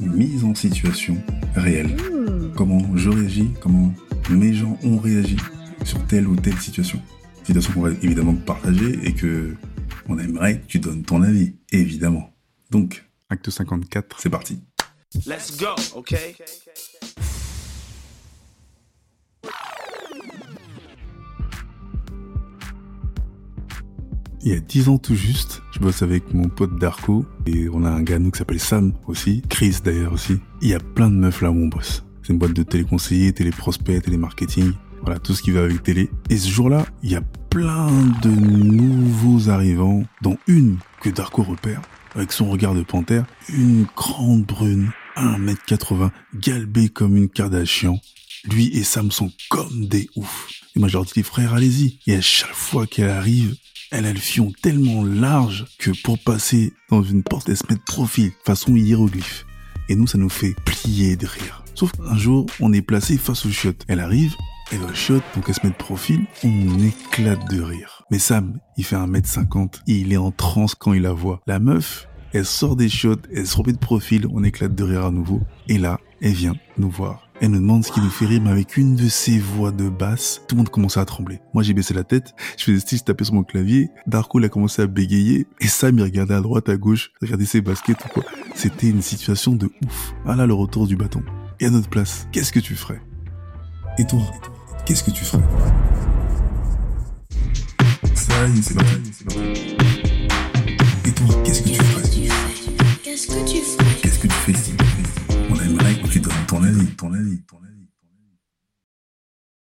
Une mise en situation réelle. Comment je réagis, comment mes gens ont réagi sur telle ou telle situation. Situation qu'on va évidemment partager et que on aimerait que tu donnes ton avis, évidemment. Donc, acte 54, c'est parti. Let's go, okay? Il y a 10 ans tout juste, je bosse avec mon pote Darko et on a un gars nous qui s'appelle Sam aussi, Chris d'ailleurs aussi. Il y a plein de meufs là où on bosse. C'est une boîte de téléconseillers, téléprospects, télémarketing, voilà tout ce qui va avec télé. Et ce jour-là, il y a plein de nouveaux arrivants, dont une que Darko repère avec son regard de panthère, une grande brune, 1m80, galbée comme une Kardashian. Lui et Sam sont comme des oufs. Et moi je leur dis, frère, allez-y. Et à chaque fois qu'elle arrive, elle a le fion tellement large que pour passer dans une porte, elle se met de profil, façon hiéroglyphe. Et nous, ça nous fait plier de rire. Sauf qu'un jour, on est placé face au shot. Elle arrive, elle shot, donc elle se met de profil, on éclate de rire. Mais Sam, il fait 1m50, et il est en transe quand il la voit. La meuf, elle sort des shots, elle se remet de profil, on éclate de rire à nouveau. Et là, elle vient nous voir. Elle nous demande ce qui nous fait rire, mais avec une de ses voix de basse, tout le monde commençait à trembler. Moi, j'ai baissé la tête, je faisais style, je tapais sur mon clavier, Darko, il a commencé à bégayer, et Sam, il regardait à droite, à gauche, regardait ses baskets ou quoi. C'était une situation de ouf. Ah là, le retour du bâton. Et à notre place, qu'est-ce que tu ferais? Et toi, qu'est-ce que tu ferais? Ça y est, c'est parti. Et toi, qu'est-ce que tu ferais? Qu'est-ce que tu fais Qu'est-ce que tu fais ton avis, ton.